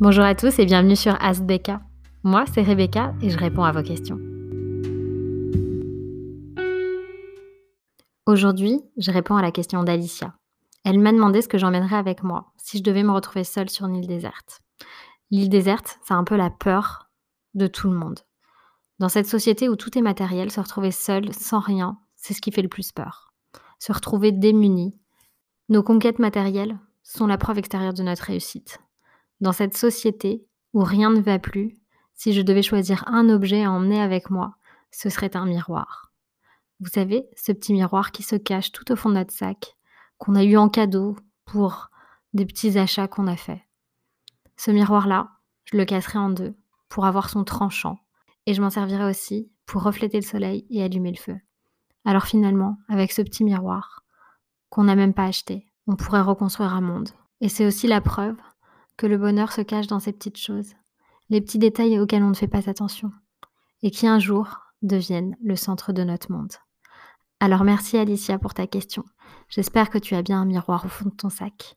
Bonjour à tous et bienvenue sur Ask Moi, c'est Rebecca et je réponds à vos questions. Aujourd'hui, je réponds à la question d'Alicia. Elle m'a demandé ce que j'emmènerais avec moi si je devais me retrouver seule sur une île déserte. L'île déserte, c'est un peu la peur de tout le monde. Dans cette société où tout est matériel, se retrouver seul, sans rien, c'est ce qui fait le plus peur. Se retrouver démuni. Nos conquêtes matérielles sont la preuve extérieure de notre réussite. Dans cette société où rien ne va plus, si je devais choisir un objet à emmener avec moi, ce serait un miroir. Vous savez, ce petit miroir qui se cache tout au fond de notre sac, qu'on a eu en cadeau pour des petits achats qu'on a faits. Ce miroir-là, je le casserai en deux pour avoir son tranchant et je m'en servirai aussi pour refléter le soleil et allumer le feu. Alors finalement, avec ce petit miroir qu'on n'a même pas acheté, on pourrait reconstruire un monde. Et c'est aussi la preuve que le bonheur se cache dans ces petites choses, les petits détails auxquels on ne fait pas attention, et qui un jour deviennent le centre de notre monde. Alors merci Alicia pour ta question. J'espère que tu as bien un miroir au fond de ton sac.